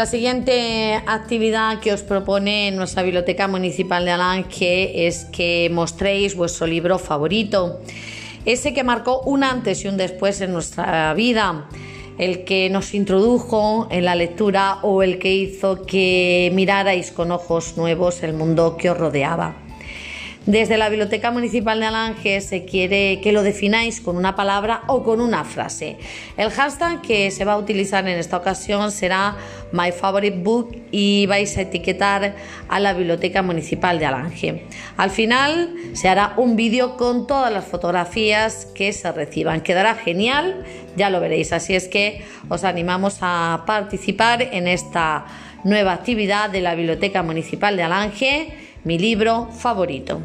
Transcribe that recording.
La siguiente actividad que os propone nuestra Biblioteca Municipal de Alange es que mostréis vuestro libro favorito, ese que marcó un antes y un después en nuestra vida, el que nos introdujo en la lectura o el que hizo que mirarais con ojos nuevos el mundo que os rodeaba. Desde la Biblioteca Municipal de Alange se quiere que lo defináis con una palabra o con una frase. El hashtag que se va a utilizar en esta ocasión será My Favorite Book y vais a etiquetar a la Biblioteca Municipal de Alange. Al final se hará un vídeo con todas las fotografías que se reciban. Quedará genial, ya lo veréis. Así es que os animamos a participar en esta nueva actividad de la Biblioteca Municipal de Alange mi libro favorito.